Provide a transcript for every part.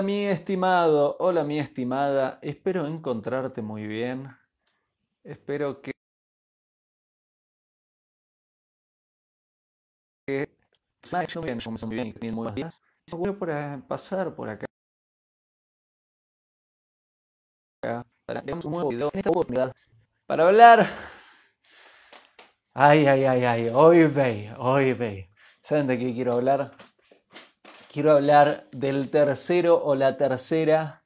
Hola mi estimado, hola mi estimada, espero encontrarte muy bien. Espero que muy bien, muy bien muy buenos días. Voy por pasar por acá para un nuevo video en esta oportunidad para hablar. Ay, ay, ay, ay, hoy ve, hoy ve. ¿Saben de qué quiero hablar? Quiero hablar del tercero o la tercera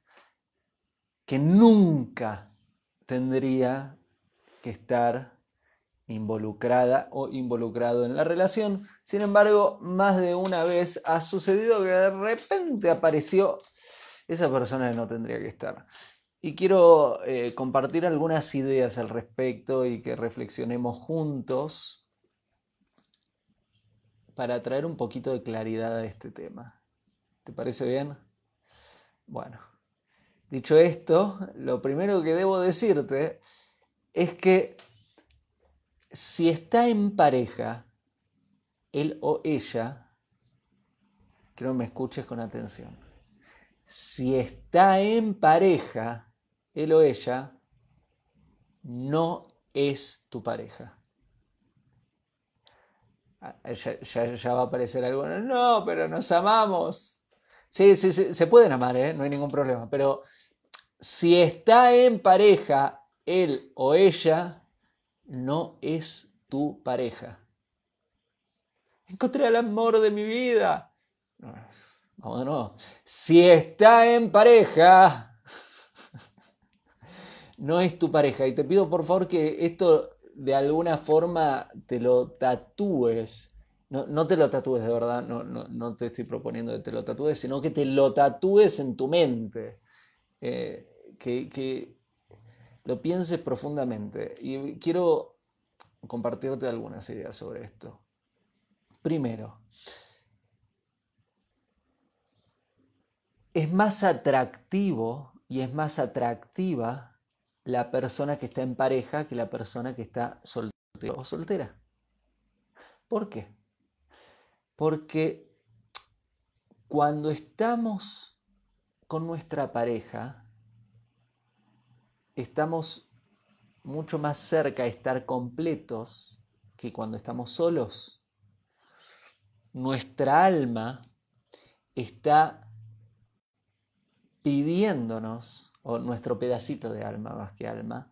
que nunca tendría que estar involucrada o involucrado en la relación. Sin embargo, más de una vez ha sucedido que de repente apareció esa persona que no tendría que estar. Y quiero eh, compartir algunas ideas al respecto y que reflexionemos juntos para traer un poquito de claridad a este tema. ¿Te parece bien? Bueno, dicho esto, lo primero que debo decirte es que si está en pareja, él o ella, quiero que me escuches con atención, si está en pareja, él o ella, no es tu pareja. Ah, ya, va a aparecer algo, no, pero nos amamos. Sí, sí, se pueden amar, ¿eh? no hay ningún problema, pero si está en pareja, él o ella, no es tu pareja. Encontré el amor de mi vida. No, no. Si está en pareja, no es tu pareja. Y te pido por favor que esto de alguna forma te lo tatúes. No, te lo tatúes de verdad, no, no, te estoy proponiendo que te lo tatúes, sino que te lo tatúes en tu mente. Eh, que, lo pienses profundamente. Y quiero compartirte algunas ideas sobre esto. Primero, es más atractivo y es más atractiva la persona que está en pareja que la persona que está o soltera. ¿Por qué? Porque cuando estamos con nuestra pareja, estamos mucho más cerca de estar completos que cuando estamos solos. Nuestra alma está pidiéndonos o nuestro pedacito de alma más que alma,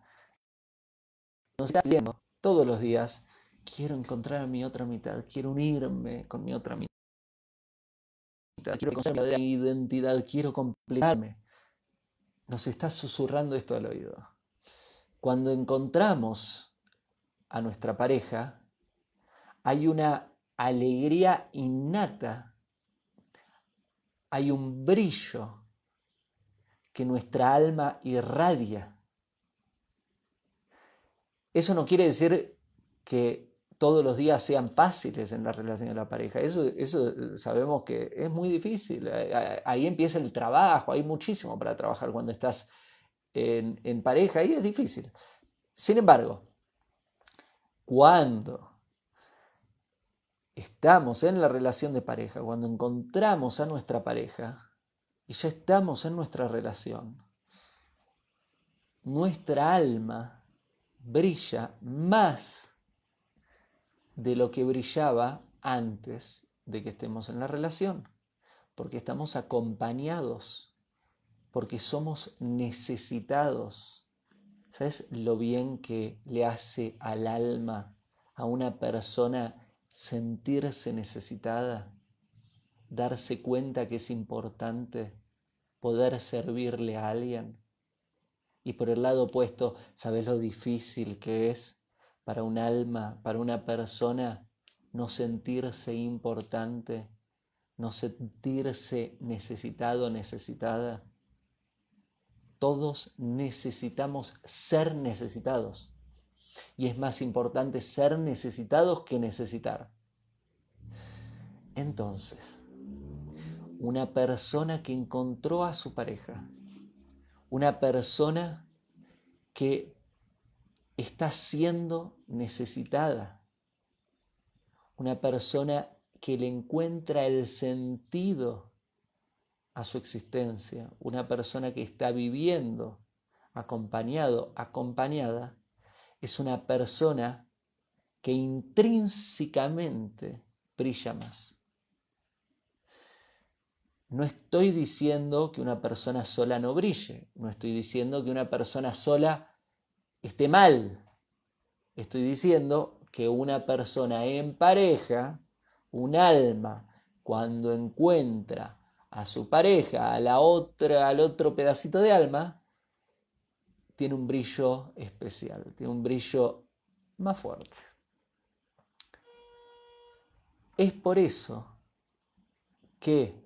nos está pidiendo todos los días, quiero encontrar a mi otra mitad, quiero unirme con mi otra mitad, quiero encontrar mi identidad, quiero completarme. Nos está susurrando esto al oído. Cuando encontramos a nuestra pareja, hay una alegría innata, hay un brillo que nuestra alma irradia. Eso no quiere decir que todos los días sean fáciles en la relación de la pareja. Eso, eso sabemos que es muy difícil. Ahí empieza el trabajo, hay muchísimo para trabajar cuando estás en, en pareja y es difícil. Sin embargo, cuando estamos en la relación de pareja, cuando encontramos a nuestra pareja, y ya estamos en nuestra relación, nuestra alma brilla más de lo que brillaba antes de que estemos en la relación, porque estamos acompañados, porque somos necesitados. ¿Sabes lo bien que le hace al alma a una persona sentirse necesitada? darse cuenta que es importante poder servirle a alguien. Y por el lado opuesto, ¿sabes lo difícil que es para un alma, para una persona, no sentirse importante, no sentirse necesitado, necesitada? Todos necesitamos ser necesitados. Y es más importante ser necesitados que necesitar. Entonces, una persona que encontró a su pareja, una persona que está siendo necesitada, una persona que le encuentra el sentido a su existencia, una persona que está viviendo acompañado, acompañada, es una persona que intrínsecamente brilla más. No estoy diciendo que una persona sola no brille, no estoy diciendo que una persona sola esté mal. Estoy diciendo que una persona en pareja, un alma, cuando encuentra a su pareja, a la otra, al otro pedacito de alma, tiene un brillo especial, tiene un brillo más fuerte. Es por eso que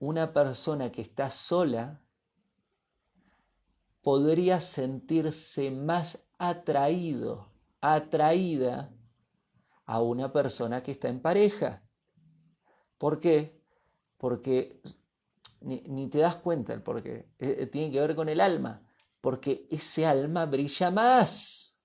una persona que está sola podría sentirse más atraído, atraída a una persona que está en pareja. ¿Por qué? Porque ni, te das cuenta el por qué. Eh, eh, tiene que ver con el alma. Porque ese alma brilla más.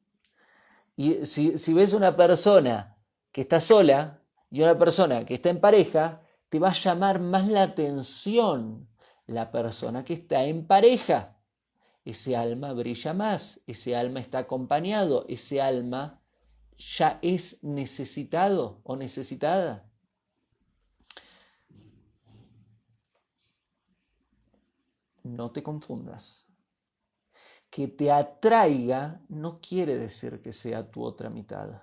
Y si, si ves una persona que está sola y una persona que está en pareja, te va a llamar más la atención la persona que está en pareja. Ese alma brilla más, ese alma está acompañado, ese alma ya es necesitado o necesitada. No te confundas. Que te atraiga no quiere decir que sea tu otra mitad.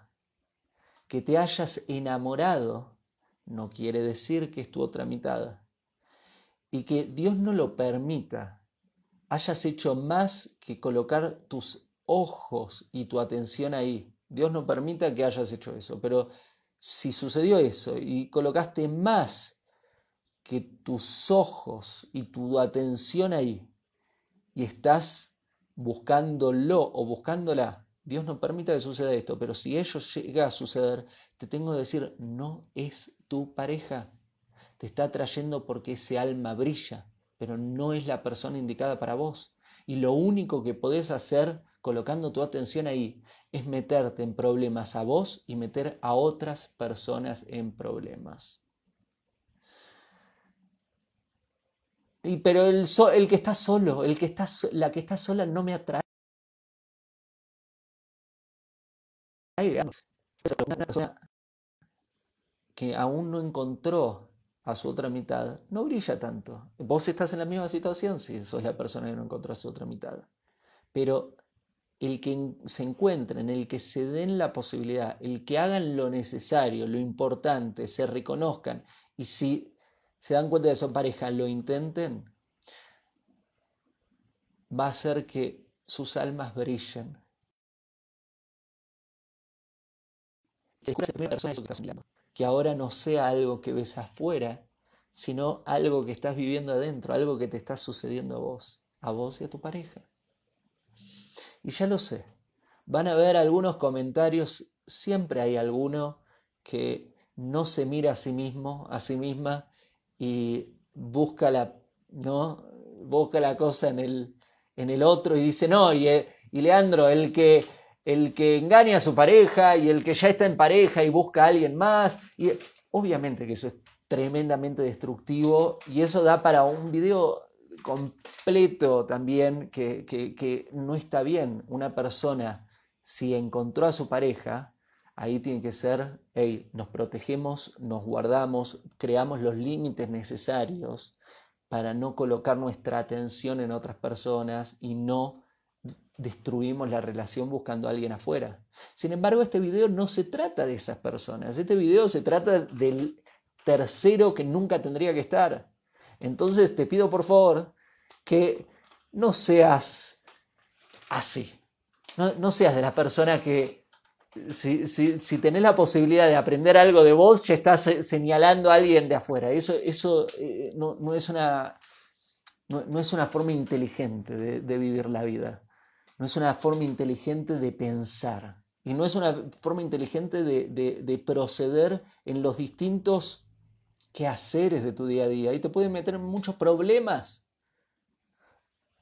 Que te hayas enamorado no quiere decir que es tu otra mitad. Y que Dios no lo permita, hayas hecho más que colocar tus ojos y tu atención ahí. Dios no permita que hayas hecho eso, pero si sucedió eso y colocaste más que tus ojos y tu atención ahí y estás buscándolo o buscándola, Dios no permita que suceda esto, pero si ello llega a suceder, te tengo que decir, no es tu pareja. Te está atrayendo porque ese alma brilla, pero no es la persona indicada para vos. Y lo único que podés hacer colocando tu atención ahí es meterte en problemas a vos y meter a otras personas en problemas. Y, pero el, el que está solo, el que está, la que está sola no me atrae. Una persona que aún no encontró a su otra mitad, no brilla tanto. Vos estás en la misma situación si sos la persona que no encontró a su otra mitad. Pero el que se encuentren, el que se den la posibilidad, el que hagan lo necesario, lo importante, se reconozcan y si se dan cuenta de que son pareja, lo intenten, va a hacer que sus almas brillen. que ahora no sea algo que ves afuera, sino algo que estás viviendo adentro, algo que te está sucediendo a vos, a vos y a tu pareja. Y ya lo sé, van a haber algunos comentarios, siempre hay alguno que no se mira a sí mismo, a sí misma y busca la, ¿no? busca la cosa en el, en el otro y dice, no, y, y Leandro, el que el que engaña a su pareja y el que ya está en pareja y busca a alguien más. Y obviamente que eso es tremendamente destructivo y eso da para un video completo también que, que, no está bien. Una persona, si encontró a su pareja, ahí tiene que ser, hey, nos protegemos, nos guardamos, creamos los límites necesarios para no colocar nuestra atención en otras personas y no destruimos la relación buscando a alguien afuera. Sin embargo, este video no se trata de esas personas. Este video se trata del tercero que nunca tendría que estar. Entonces te pido por favor que no seas así. No, seas de la persona que si, si, tenés la posibilidad de aprender algo de vos, ya estás señalando a alguien de afuera. Eso, eso eh, no, es una, no, es una forma inteligente de vivir la vida no es una forma inteligente de pensar y no es una forma inteligente de, proceder en los distintos quehaceres de tu día a día y te puede meter en muchos problemas.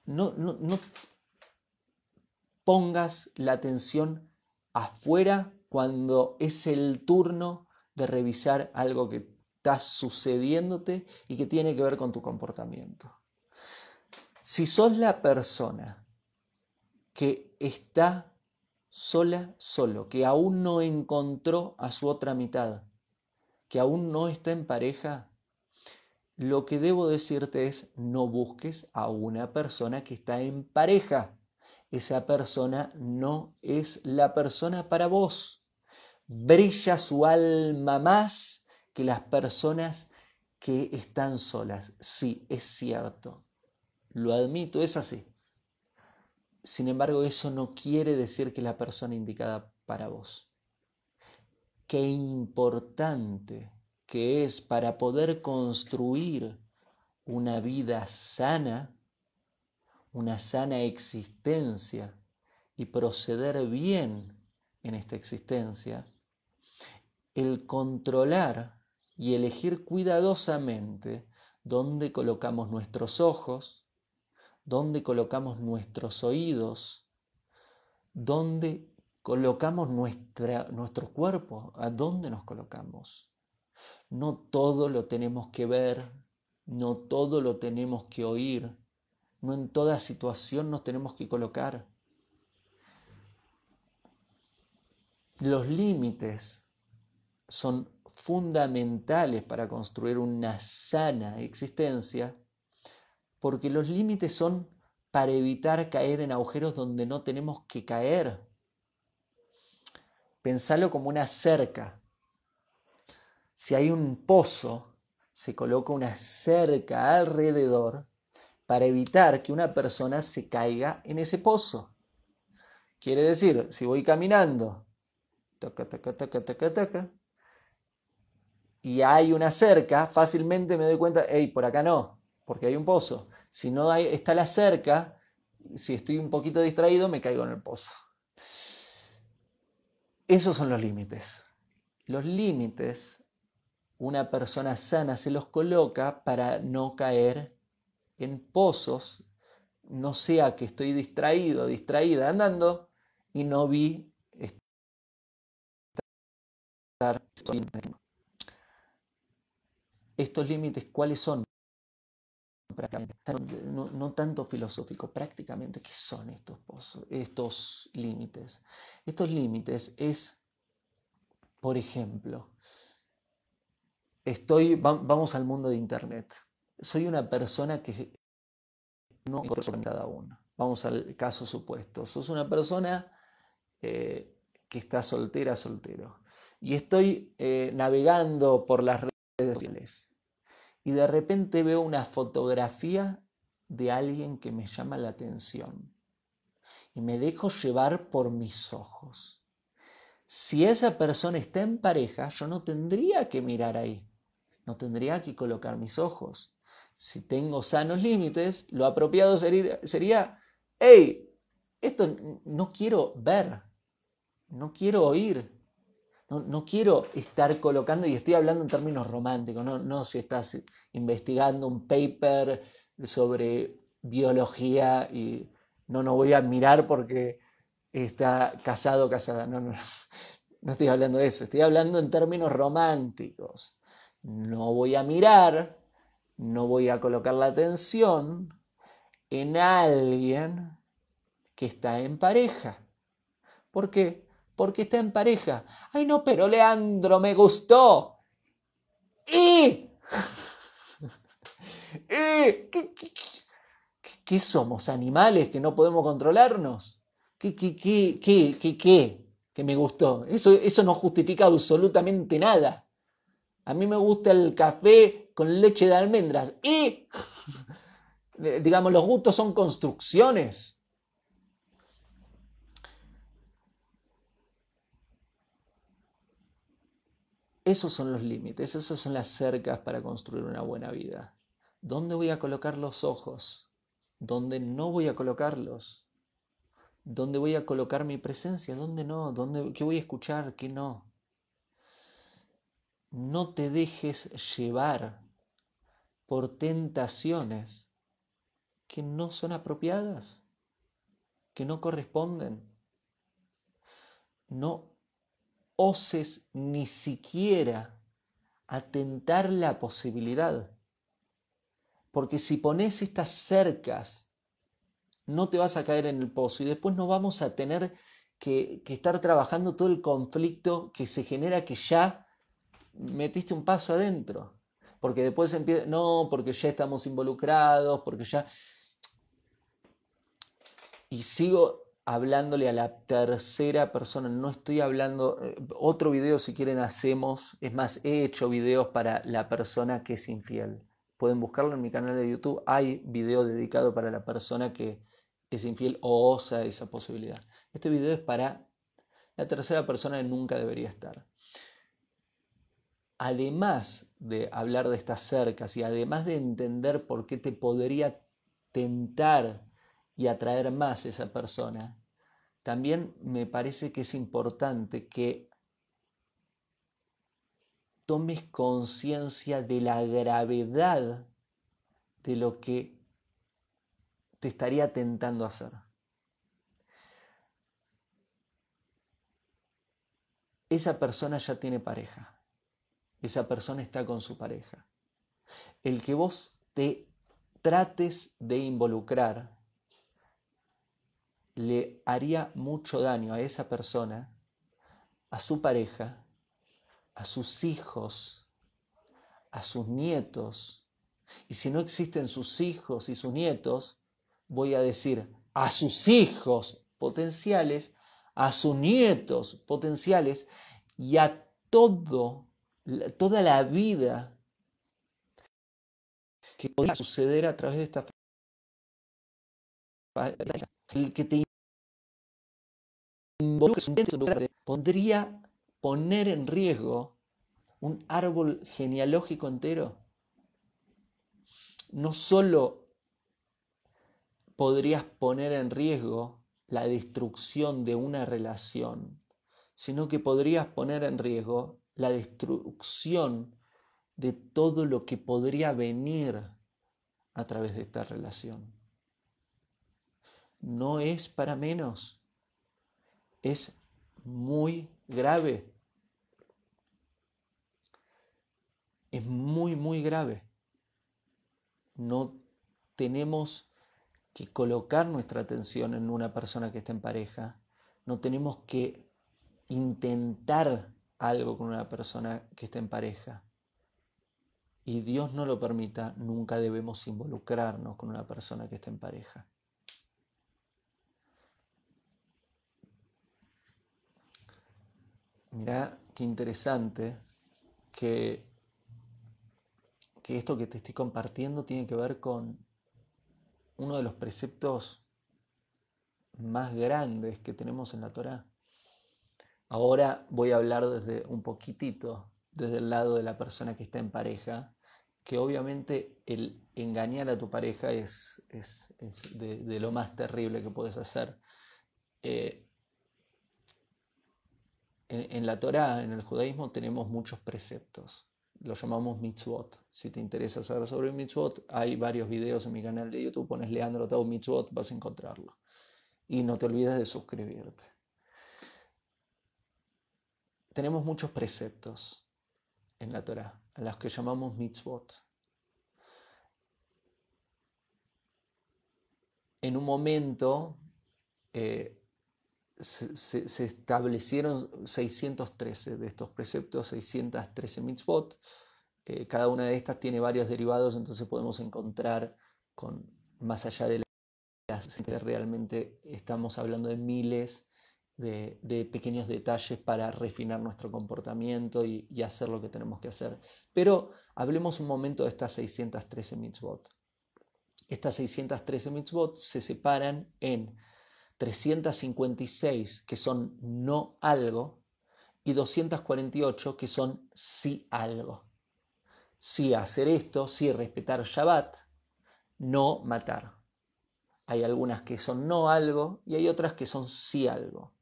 No, no, no pongas la atención afuera cuando es el turno de revisar algo que está sucediéndote y que tiene que ver con tu comportamiento. Si sos la persona que está sola, solo, que aún no encontró a su otra mitad, que aún no está en pareja, lo que debo decirte es no busques a una persona que está en pareja. Esa persona no es la persona para vos. Brilla su alma más que las personas que están solas. Sí, es cierto. Lo admito, es así. Sin embargo, eso no quiere decir que es la persona indicada para vos. Qué importante que es para poder construir una vida sana, una sana existencia y proceder bien en esta existencia, el controlar y elegir cuidadosamente dónde colocamos nuestros ojos, dónde colocamos nuestros oídos, dónde colocamos nuestra, nuestro cuerpo, a dónde nos colocamos. No todo lo tenemos que ver, no todo lo tenemos que oír, no en toda situación nos tenemos que colocar. Los límites son fundamentales para construir una sana existencia, porque los límites son para evitar caer en agujeros donde no tenemos que caer. Pensalo como una cerca. Si hay un pozo, se coloca una cerca alrededor para evitar que una persona se caiga en ese pozo. Quiere decir, si voy caminando, toca, toca, toca, toca, toca, y hay una cerca, fácilmente me doy cuenta, hey, por acá no, porque hay un pozo. Si no hay, está la cerca, si estoy un poquito distraído, me caigo en el pozo. Esos son los límites. Los límites, una persona sana se los coloca para no caer en pozos, no sea que estoy distraído, distraída andando y no vi estar estos límites, ¿cuáles son? No, tanto filosófico, prácticamente, ¿qué son estos, pozos, estos límites? Estos límites es, por ejemplo, estoy, vamos al mundo de Internet. Soy una persona que no cada uno. Vamos al caso supuesto. Sos una persona eh, que está soltera, soltero. Y estoy eh, navegando por las redes sociales y de repente veo una fotografía de alguien que me llama la atención y me dejo llevar por mis ojos. Si esa persona está en pareja, yo no tendría que mirar ahí, no tendría que colocar mis ojos. Si tengo sanos límites, lo apropiado sería, hey, esto no quiero ver, no quiero oír, no, quiero estar colocando, y estoy hablando en términos románticos, no, no si estás investigando un paper sobre biología y no, no voy a mirar porque está casado o casada. No, no, no estoy hablando de eso, estoy hablando en términos románticos. No voy a mirar, no voy a colocar la atención en alguien que está en pareja. ¿Por qué? Porque está en pareja. Ay, no, pero Leandro me gustó. ¿Y? ¿Y? ¿Qué, somos? ¿Animales que no podemos controlarnos? ¿Qué, qué, qué, qué, qué, qué? Que me gustó. Eso, eso no justifica absolutamente nada. A mí me gusta el café con leche de almendras. Y, digamos, los gustos son construcciones. Esos son los límites, esas son las cercas para construir una buena vida. ¿Dónde voy a colocar los ojos? ¿Dónde no voy a colocarlos? ¿Dónde voy a colocar mi presencia? ¿Dónde no? ¿Dónde, ¿Qué voy a escuchar? ¿Qué no? No te dejes llevar por tentaciones que no son apropiadas, que no corresponden. No oses ni siquiera atentar la posibilidad. Porque si pones estas cercas, no te vas a caer en el pozo y después no vamos a tener que, estar trabajando todo el conflicto que se genera que ya metiste un paso adentro. Porque después empieza, no, porque ya estamos involucrados, porque ya... Y sigo hablándole a la tercera persona, no estoy hablando, eh, otro video si quieren hacemos, es más, he hecho videos para la persona que es infiel. Pueden buscarlo en mi canal de YouTube, hay video dedicado para la persona que es infiel o osa esa posibilidad. Este video es para la tercera persona que nunca debería estar. Además de hablar de estas cercas y además de entender por qué te podría tentar y atraer más esa persona, también me parece que es importante que tomes conciencia de la gravedad de lo que te estaría tentando hacer. Esa persona ya tiene pareja. Esa persona está con su pareja. El que vos te trates de involucrar le haría mucho daño a esa persona, a su pareja, a sus hijos, a sus nietos. Y si no existen sus hijos y sus nietos, voy a decir a sus hijos potenciales, a sus nietos potenciales y a todo, toda la vida que podría suceder a través de esta el que te involucre podría poner en riesgo un árbol genealógico entero. No solo podrías poner en riesgo la destrucción de una relación, sino que podrías poner en riesgo la destrucción de todo lo que podría venir a través de esta relación no es para menos. Es muy grave. Es muy, muy grave. No tenemos que colocar nuestra atención en una persona que está en pareja. No tenemos que intentar algo con una persona que está en pareja. Y Dios no lo permita, nunca debemos involucrarnos con una persona que está en pareja. Mira qué interesante que, que esto que te estoy compartiendo tiene que ver con uno de los preceptos más grandes que tenemos en la Torá. Ahora voy a hablar desde un poquitito, desde el lado de la persona que está en pareja, que obviamente el engañar a tu pareja es, es, de, lo más terrible que puedes hacer. Eh, en, la Torah, en el judaísmo, tenemos muchos preceptos. Los llamamos mitzvot. Si te interesa saber sobre mitzvot, hay varios videos en mi canal de YouTube. Pones Leandro Tau Mitzvot, vas a encontrarlo. Y no te olvides de suscribirte. Tenemos muchos preceptos en la Torah, a los que llamamos mitzvot. En un momento, eh, se, establecieron 613 de estos preceptos, 613 mitzvot. Eh, cada una de estas tiene varios derivados, entonces podemos encontrar con más allá de las realmente estamos hablando de miles de, pequeños detalles para refinar nuestro comportamiento y, y, hacer lo que tenemos que hacer. Pero hablemos un momento de estas 613 mitzvot. Estas 613 mitzvot se separan en 356 que son no algo y 248 que son sí algo. Sí hacer esto, sí respetar Shabbat, no matar. Hay algunas que son no algo y hay otras que son sí algo.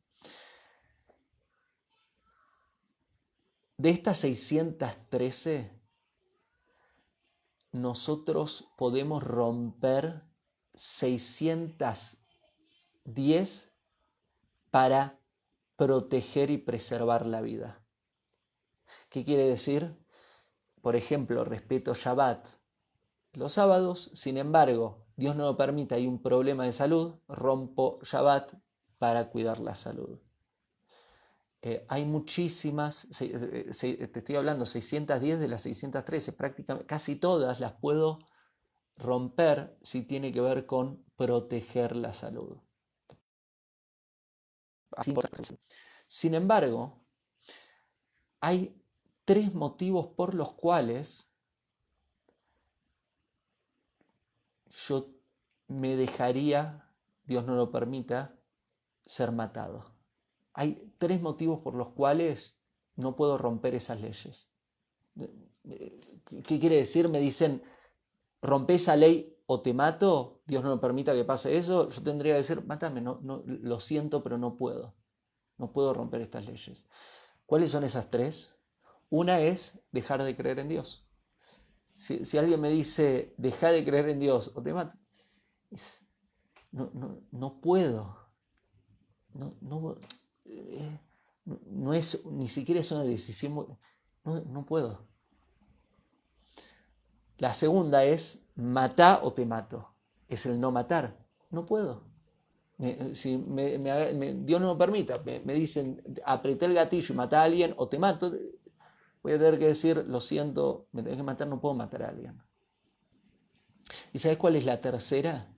De estas 613, nosotros podemos romper 600 10 para proteger y preservar la vida. ¿Qué quiere decir? por ejemplo, respeto Shabbat los sábados, sin embargo, Dios no lo permite, hay un problema de salud, rompo Shabbat para cuidar la salud. Eh, hay muchísimas, eh, te estoy hablando 610 de las 613, prácticamente casi todas las puedo romper si tiene que ver con proteger la salud. Sin embargo, hay tres motivos por los cuales yo me dejaría, Dios no lo permita, ser matado. Hay tres motivos por los cuales no puedo romper esas leyes. ¿Qué quiere decir? Me dicen, rompe esa ley o te mato, Dios no lo permita que pase eso, yo tendría que decir, mátame, no, no, lo siento, pero no puedo. No puedo romper estas leyes. ¿Cuáles son esas tres? Una es dejar de creer en Dios. Si, alguien me dice, deja de creer en Dios o te mato, no, no, no puedo. No, no, eh, no, es, ni siquiera es una decisión, no, no puedo. La segunda es, mata o te mato. Es el no matar. No puedo. si Dios no me permita, me, dicen, apreté el gatillo y mata a alguien o te mato, voy a tener que decir, lo siento, me tenés que matar, no puedo matar a alguien. ¿Y sabes cuál es la tercera?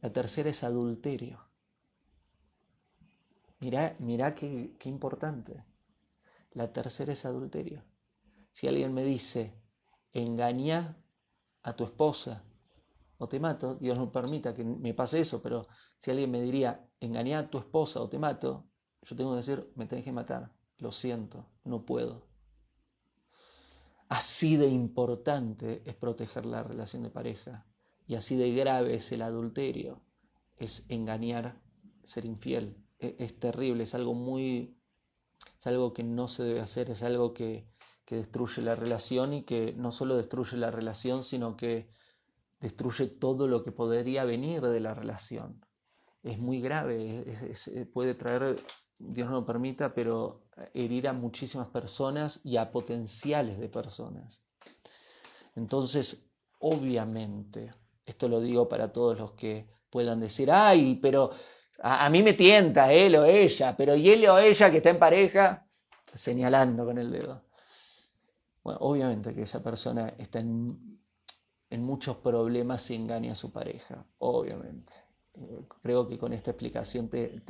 La tercera es adulterio. Mirá, mirá qué, qué importante. La tercera es adulterio. Si alguien me dice, engaña a tu esposa o te mato, Dios no permita que me pase eso, pero si alguien me diría, engaña a tu esposa o te mato, yo tengo que decir, me tenés que matar lo siento, no puedo. Así de importante es proteger la relación de pareja y así de grave es el adulterio, es engañar, ser infiel. E-, es, terrible, es algo muy, es algo que no se debe hacer, es algo que, que destruye la relación y que no solo destruye la relación, sino que destruye todo lo que podría venir de la relación. Es muy grave, puede traer Dios no lo permita, pero herir a muchísimas personas y a potenciales de personas. Entonces, obviamente, esto lo digo para todos los que puedan decir, ay, pero a, mí me tienta él o ella, pero ¿y él o ella que está en pareja? Señalando con el dedo. Obviamente que esa persona está en, muchos problemas y engaña a su pareja, obviamente. Eh, creo que con esta explicación te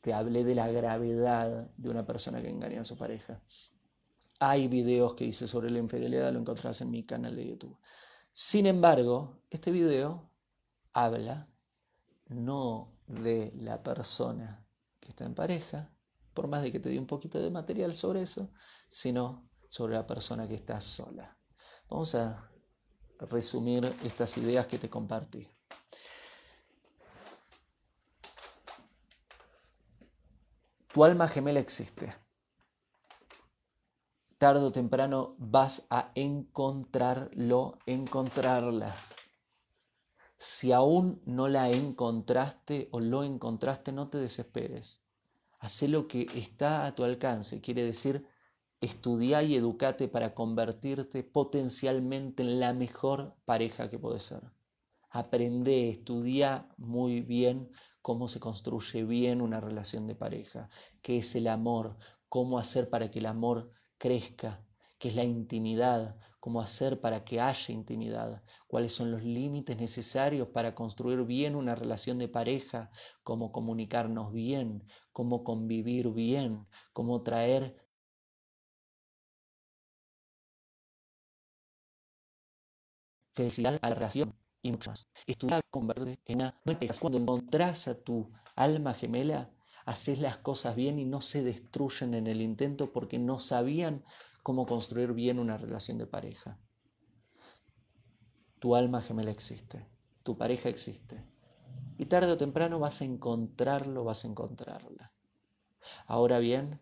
te hablé de la gravedad de una persona que engaña a su pareja. Hay videos que hice sobre la infidelidad, lo encontrás en mi canal de YouTube. Sin embargo, este video habla no de la persona que está en pareja, por más de que te di un poquito de material sobre eso, sino sobre la persona que está sola. Vamos a resumir estas ideas que te compartí. Tu alma gemela existe. Tardo o temprano vas a encontrarlo, encontrarla. Si aún no la encontraste o lo encontraste, no te desesperes. Haz lo que está a tu alcance. Quiere decir, estudia y educate para convertirte potencialmente en la mejor pareja que puedes ser. Aprende, estudia muy bien cómo se construye bien una relación de pareja, qué es el amor, cómo hacer para que el amor crezca, qué es la intimidad, cómo hacer para que haya intimidad, cuáles son los límites necesarios para construir bien una relación de pareja, cómo comunicarnos bien, cómo convivir bien, cómo traer felicidad a la relación y mucho más. Estudiar convertir en una. No Cuando encontrás a tu alma gemela, haces las cosas bien y no se destruyen en el intento porque no sabían cómo construir bien una relación de pareja. Tu alma gemela existe, tu pareja existe. Y tarde o temprano vas a encontrarlo, vas a encontrarla. Ahora bien,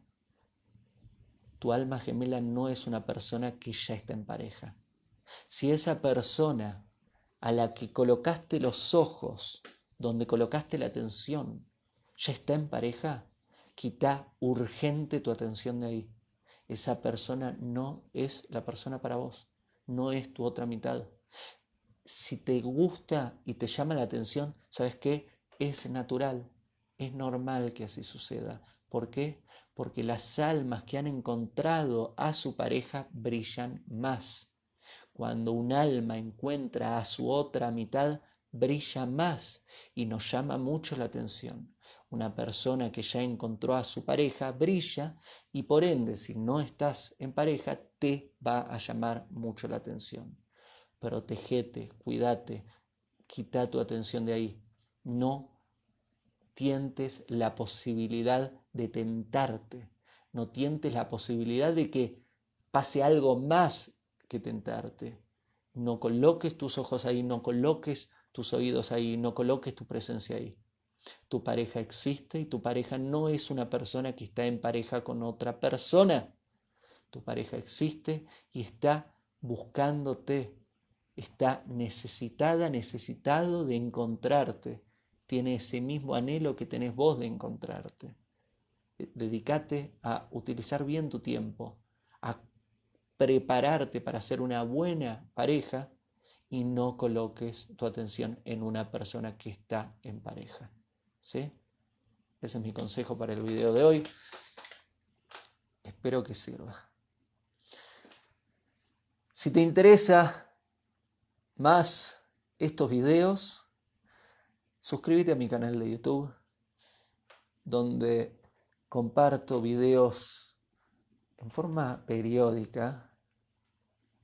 tu alma gemela no es una persona que ya está en pareja. Si esa persona a la que colocaste los ojos, donde colocaste la atención, ya está en pareja, quita urgente tu atención de ahí. esa persona no es la persona para vos, no es tu otra mitad. Si te gusta y te llama la atención, ¿sabes qué? Es natural, es normal que así suceda. ¿Por qué? Porque las almas que han encontrado a su pareja brillan más. Cuando un alma encuentra a su otra mitad, brilla más y nos llama mucho la atención. Una persona que ya encontró a su pareja brilla y por ende si no estás en pareja te va a llamar mucho la atención. Protégete, cuídate, quita tu atención de ahí. No tientes la posibilidad de tentarte, no tientes la posibilidad de que pase algo más que tentarte. No coloques tus ojos ahí, no coloques tus oídos ahí, no coloques tu presencia ahí. Tu pareja existe y tu pareja no es una persona que está en pareja con otra persona. Tu pareja existe y está buscándote, está necesitada, necesitado de encontrarte. Tiene ese mismo anhelo que tenés vos de encontrarte. Dedícate a utilizar bien tu tiempo, prepararte para ser una buena pareja y no coloques tu atención en una persona que está en pareja. ¿Sí? Ese es mi consejo para el video de hoy. Espero que sirva. Si te interesa más estos videos, suscríbete a mi canal de YouTube, donde comparto videos en forma periódica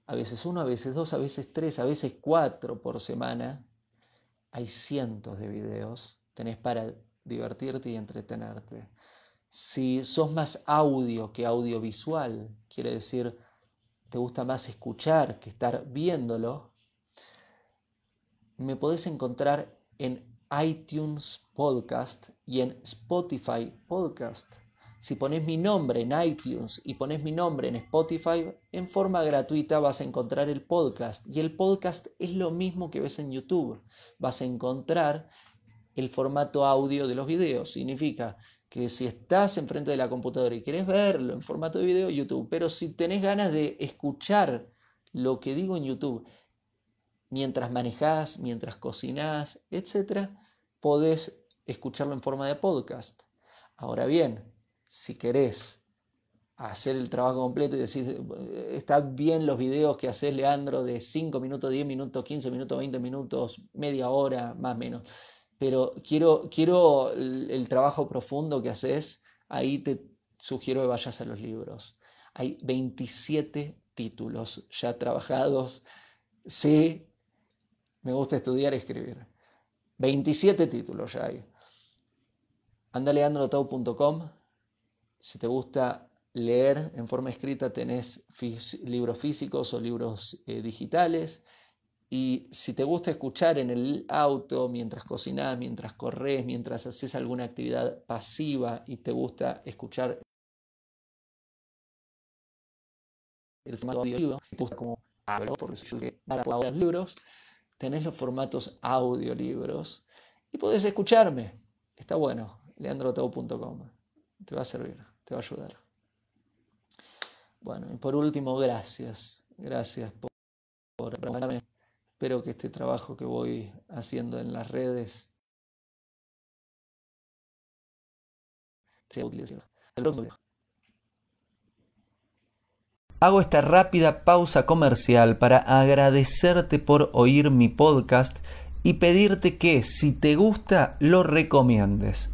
a veces uno, a veces dos, a veces tres, a veces cuatro por semana. Hay cientos de videos, tenés para divertirte y entretenerte. Si sos más audio que audiovisual, quiere decir, te gusta más escuchar que estar viéndolo, me podés encontrar en iTunes Podcast y en Spotify Podcast. Si pones mi nombre en iTunes y pones mi nombre en Spotify, en forma gratuita vas a encontrar el podcast. Y el podcast es lo mismo que ves en YouTube. Vas a encontrar el formato audio de los videos. Significa que si estás enfrente de la computadora y quieres verlo en formato de video, YouTube. Pero si tenés ganas de escuchar lo que digo en YouTube mientras manejás, mientras cocinás, etc., podés escucharlo en forma de podcast. Ahora bien, si querés hacer el trabajo completo y decir, están bien los videos que haces, Leandro, de 5 minutos, 10 minutos, 15 minutos, 20 minutos, media hora, más o menos. Pero quiero, quiero el, trabajo profundo que haces, ahí te sugiero que vayas a los libros. Hay 27 títulos ya trabajados. Sí, me gusta estudiar y escribir. 27 títulos ya hay. Anda leandrotau.com si te gusta leer en forma escrita, tenés libros físicos o libros eh, digitales. Y si te gusta escuchar en el auto, mientras cocinás, mientras corres, mientras haces alguna actividad pasiva y te gusta escuchar el formato audiolibro, te como hablo, porque soy los libros, tenés los formatos audiolibros y podés escucharme. Está bueno, leandrotau.com. Te va a servir te va a ayudar. Bueno, y por último, gracias. Gracias por, por Espero que este trabajo que voy haciendo en las redes sea útil. Hago esta rápida pausa comercial para agradecerte por oír mi podcast y pedirte que si te gusta lo recomiendes.